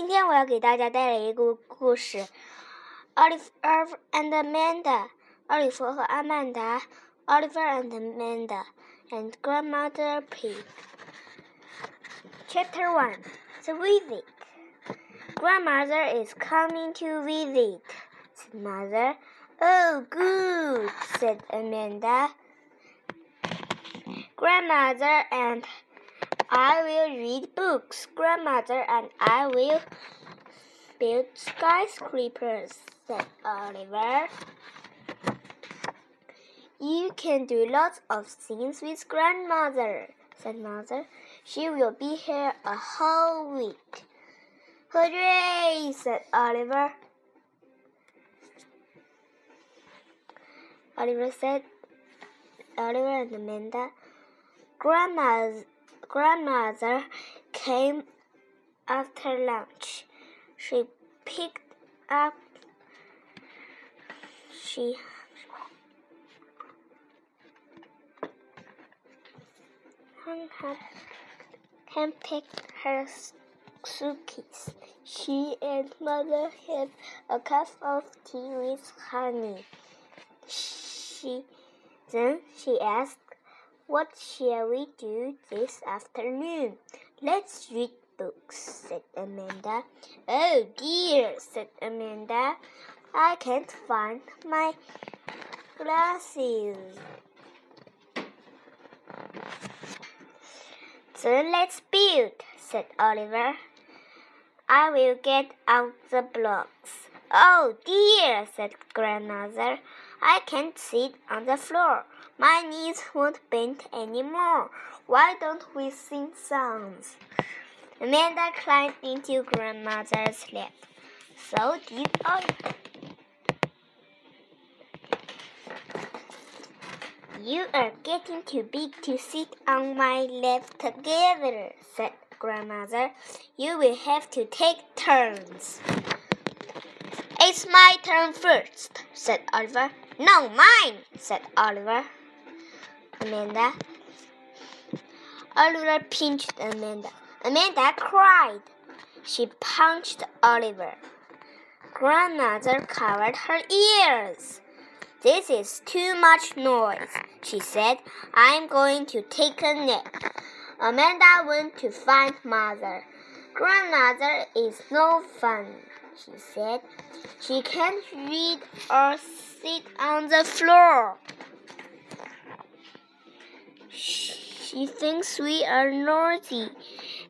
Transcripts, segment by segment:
今天我要给大家带来一个故事，《Oliver and Amanda》。奥利弗和阿曼达，Oliver and Amanda and Grandmother Pig. Chapter One: The Visit. Grandmother is coming to visit. Said Mother. Oh, good, said Amanda. Grandmother and I will read books. Grandmother and I will build skyscrapers, said Oliver. You can do lots of things with grandmother, said mother. She will be here a whole week. Hooray, said Oliver. Oliver said, Oliver and Amanda, Grandma's grandmother came after lunch. She picked up she hand picked her suitcase. She and mother had a cup of tea with honey. She then she asked what shall we do this afternoon? Let's read books, said Amanda. Oh dear, said Amanda. I can't find my glasses. Then let's build, said Oliver. I will get out the blocks. Oh dear, said Grandmother. I can't sit on the floor. My knees won't bend anymore. Why don't we sing songs? Amanda climbed into Grandmother's lap. So did Oliver. You are getting too big to sit on my lap together, said Grandmother. You will have to take turns. It's my turn first, said Oliver. No, mine, said Oliver. Amanda. Oliver pinched Amanda. Amanda cried. She punched Oliver. Grandmother covered her ears. This is too much noise, she said. I'm going to take a nap. Amanda went to find Mother. Grandmother is no fun, she said. She can't read or sit on the floor. She thinks we are naughty,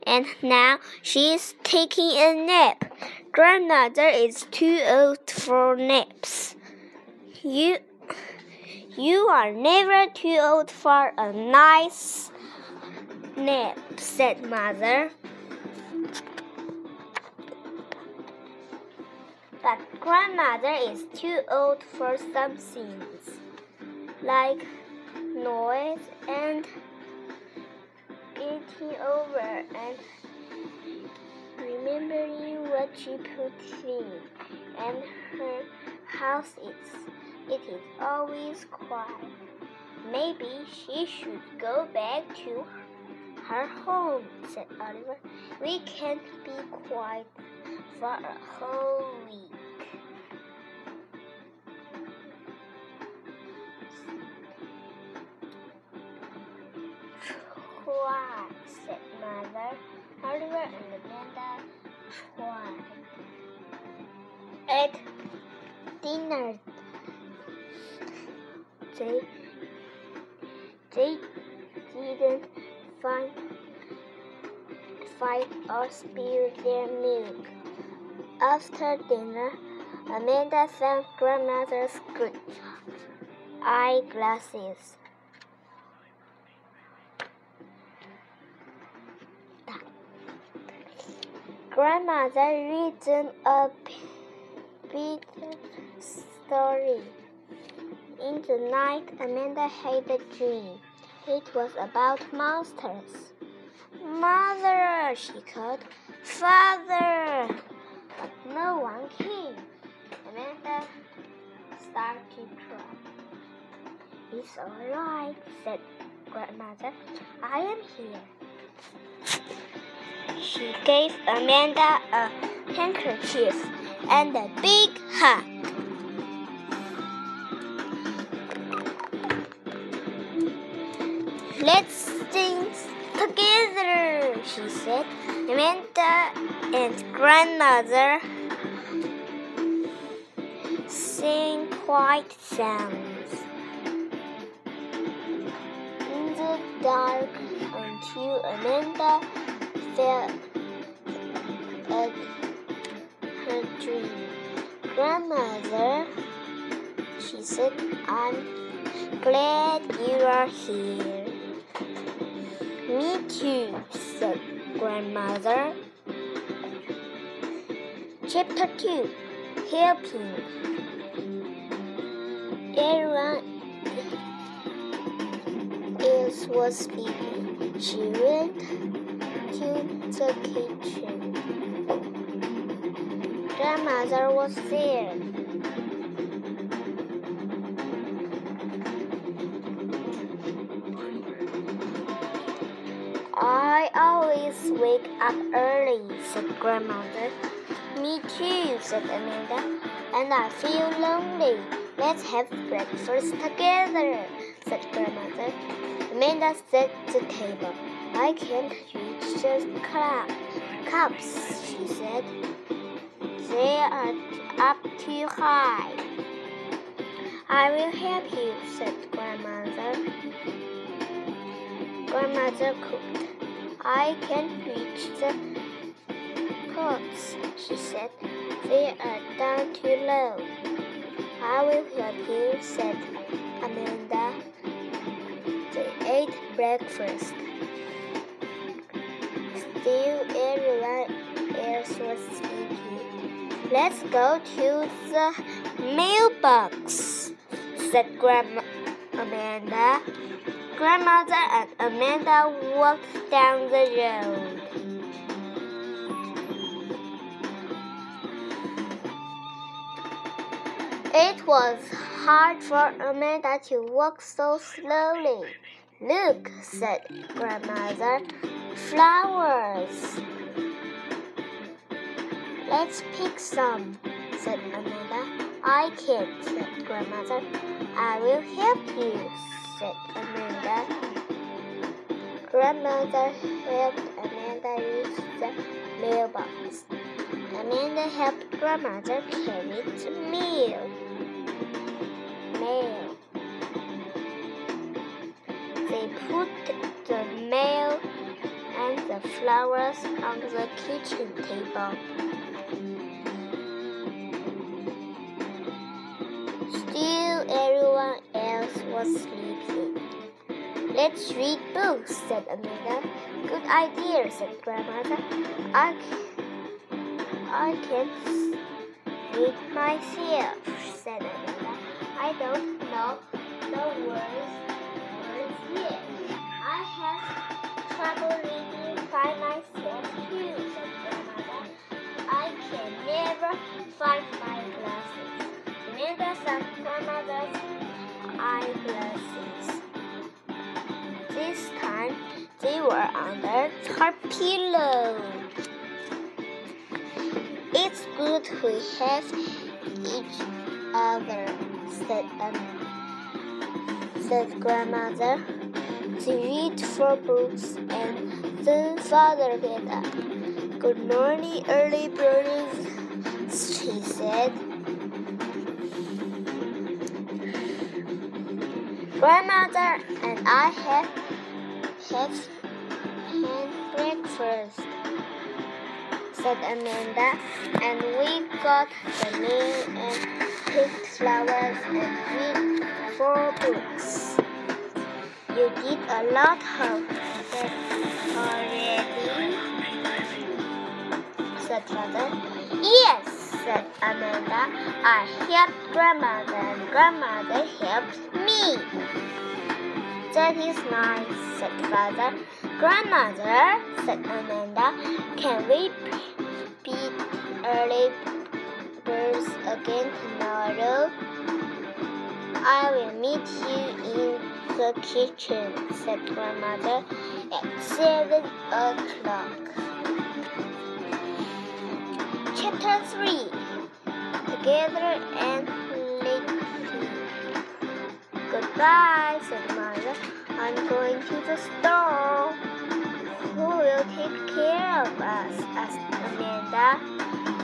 and now she is taking a nap. Grandmother is too old for naps. You, you are never too old for a nice nap, said Mother. But grandmother is too old for some things, like noise and getting over and remembering what she put in, and her house is. It is always quiet. Maybe she should go back to her home, said Oliver. We can't be quiet for a whole week. Said Mother. Oliver and Amanda tried. At dinner, they they didn't find fight or spill their milk. After dinner, Amanda found grandmother's good eyeglasses. Grandmother read them a bit story. In the night, Amanda had a dream. It was about monsters. Mother, she called. Father! But no one came. Amanda started to cry. It's all right, said Grandmother. I am here. She gave Amanda a handkerchief and a big hug. Let's sing together, she said. Amanda and grandmother sing quiet sounds in the dark until Amanda felt at her dream. Grandmother, she said, I'm glad you are here. Me too, said Grandmother. Chapter 2 Helping Everyone else was sleeping. She went to the kitchen. Grandmother was there. I always wake up early, said Grandmother. Me too, said Amanda. And I feel lonely. Let's have breakfast together, said Grandmother. Amanda set the table. I can't the cups, she said. They are up too high. I will help you, said Grandmother. Grandmother cooked. I can't reach the pots, she said. They are down too low. I will help you, said Amanda. They ate breakfast. Still, everyone else was sleeping. Let's go to the mailbox, said Grandma Amanda. Grandmother and Amanda walked down the road. It was hard for Amanda to walk so slowly. Look, said Grandmother, flowers. Let's pick some, said Amanda. I can't, said Grandmother. I will help you, said Amanda. Grandmother helped Amanda reach the mailbox. Amanda helped Grandmother carry the mail. Mail. They put the mail the flowers on the kitchen table. Still, everyone else was sleeping. Let's read books, said Amanda. Good idea, said Grandmother. I, I can't read myself, said Amanda. I don't know the words, words yet. I have trouble eyeglasses. This time they were under her pillow. It's good we have each other, said um, said grandmother. They read four books and then father get up. Good morning, early birds, she said. Grandmother and I had had breakfast, said Amanda, and we got the mail and picked flowers and read four books. You did a lot of that already, said father. Said Amanda. I helped grandmother and grandmother helps me. That is nice, said father. Grandmother, said Amanda, can we be early birds again tomorrow? I will meet you in the kitchen, said grandmother, at seven o'clock. Chapter 3 Together and Lately. Goodbye, said Mother. I'm going to the store. Who will take care of us? asked Amanda.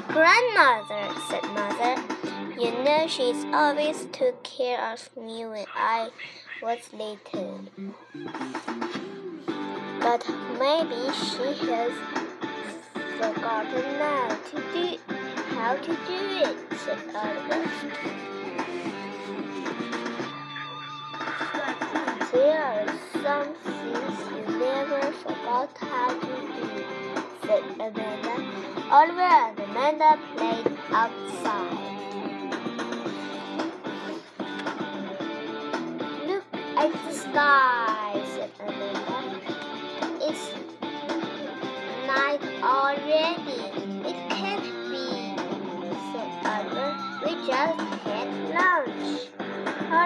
Grandmother, said Mother. You know she's always took care of me when I was little. But maybe she has forgotten now to do how to do it, said Oliver. There are some things you never forgot how to do, said Amanda. Oliver and Amanda played outside. Look at the sky,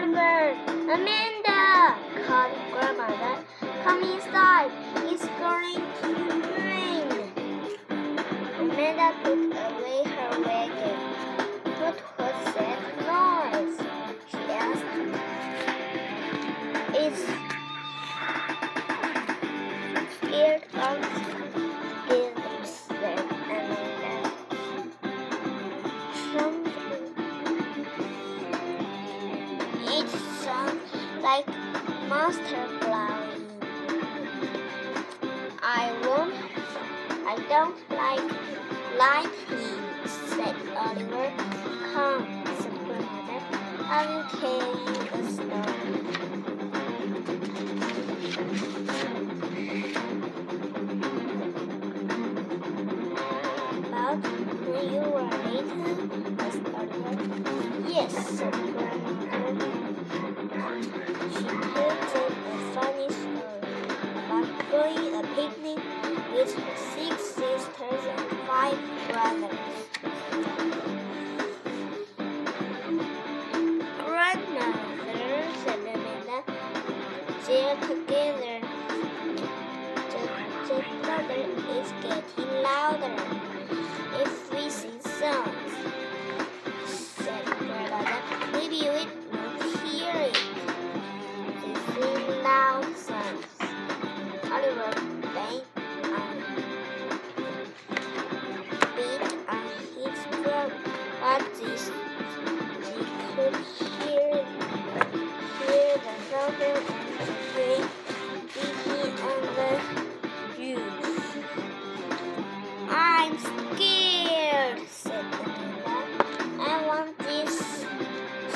Amanda, called grandmother. Come inside. It's going to rain. Amanda blowing. I won't. I don't like lightning, said Oliver. Come, said Grandmother. I will tell you a story. About little, asked Oliver. Yes, said funny um, going a picnic with six sisters and five brothers. Grandmother, said Amanda, they're together. The, the thunder is getting louder. If we sing songs, the the the. I'm scared, said Amanda. I want this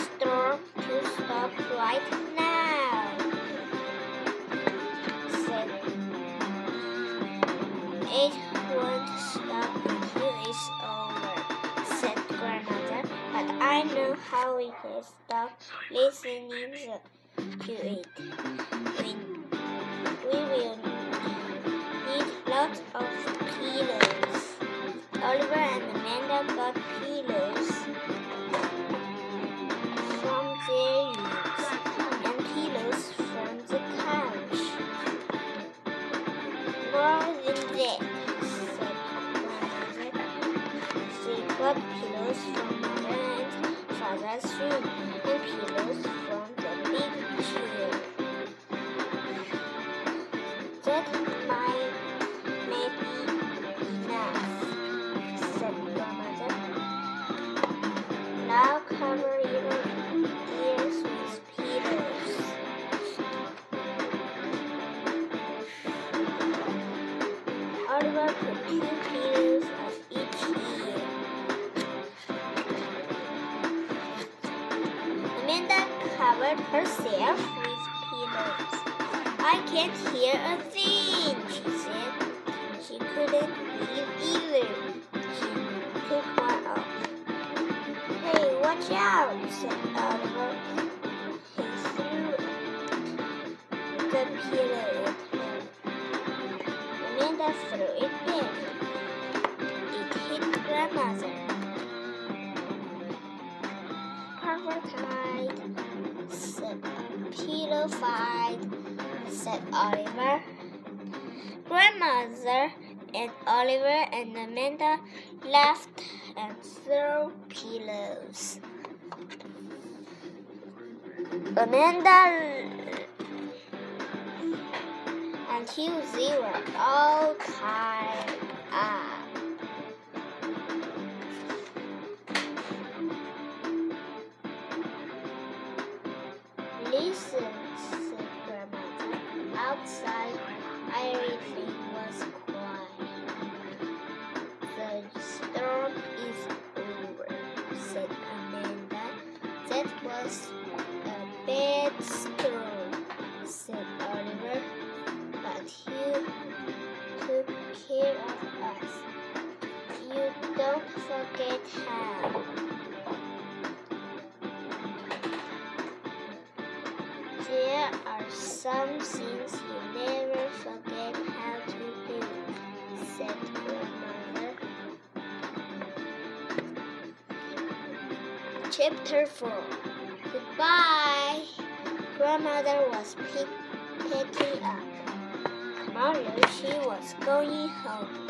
storm to stop right now. It won't stop until it's over, said grandmother. But I know how we can stop listening the- to it. We, we will need lots of pillows. Oliver and Amanda got pillows from their rooms and pillows from the couch. More than that, said grandmother. They got pillows from mother and father's room and pillows big chair. Herself with pillows. I can't hear a thing, she said. She couldn't breathe either. She took one off. Hey, watch out, said Oliver. He threw the pillow at her. Amanda threw it back. It hit grandmother. Tight, said pillow fight, said Oliver. Grandmother and Oliver and Amanda laughed and throw pillows. Amanda until they were all tied up. Chapter 4 Goodbye. Grandmother was pick, picking up. Tomorrow she was going home.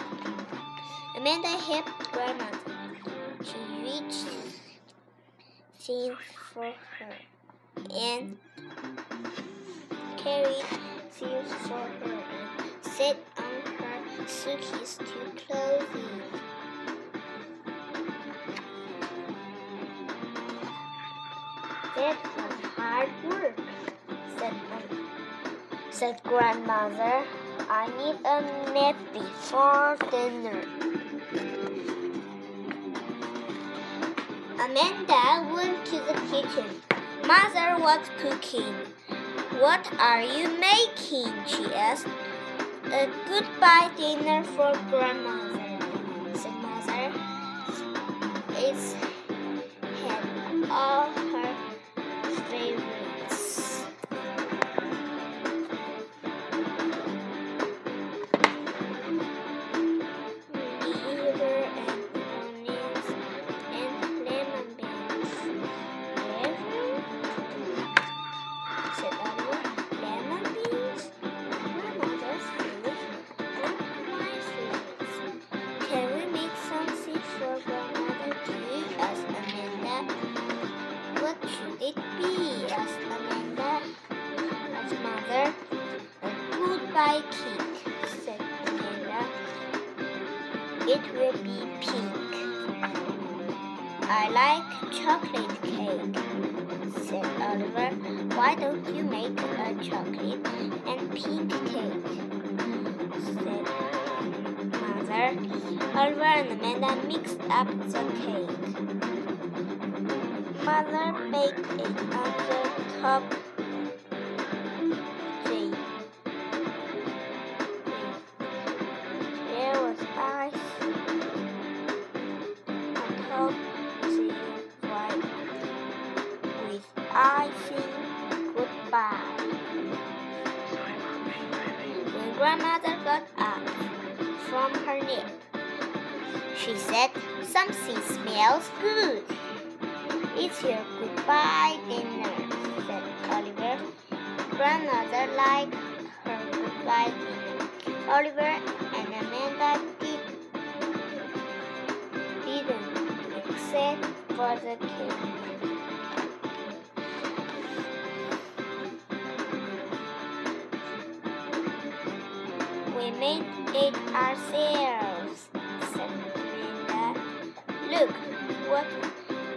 Amanda helped grandmother. She reached things for her and carried things for her and sat on her suitcase to clothing. That was hard work, said, said grandmother. I need a nap before dinner. Amanda went to the kitchen. Mother was cooking. What are you making? she asked. A goodbye dinner for grandmother, Cake, said Amanda. It will be pink. I like chocolate cake, said Oliver. Why don't you make a chocolate and pink cake? said Mother. Oliver and Amanda mixed up the cake. Mother baked it on the top with icing goodbye. When grandmother got up from her nap, she said, Something smells good. It's your goodbye dinner, said Oliver. Grandmother liked her goodbye dinner. Oliver and Amanda did, didn't, except for the cake. Made it ourselves, said Amanda. Look what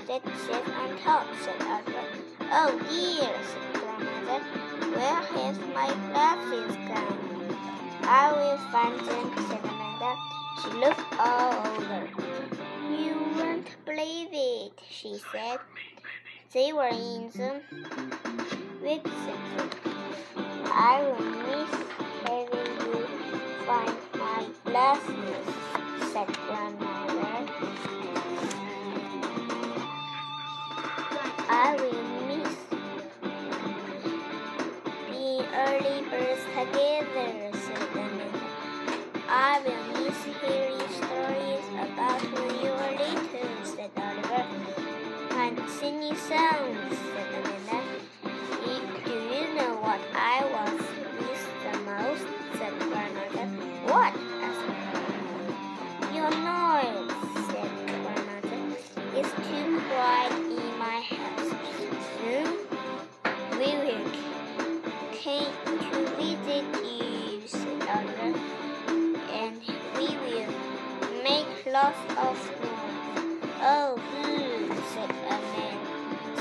that says on top, said Oliver. Oh dear, said Grandmother. Where has my glasses gone? I will find them, said Amanda. She looked all over. You won't believe it, she said. They were in the big. I will miss find my glasses, said Grandmother. I will miss being early birds together, said Amanda. I will miss hearing stories about when you were little, said Oliver. And singing songs,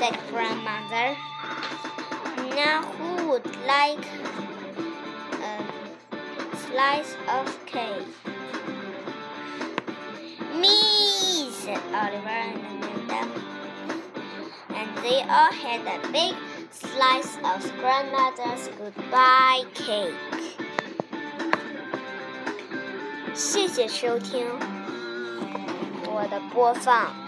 said grandmother. Now who would like a slice of cake? Me, said Oliver and Amanda. And they all had a big slice of grandmother's goodbye cake. 谢谢收听我的播放。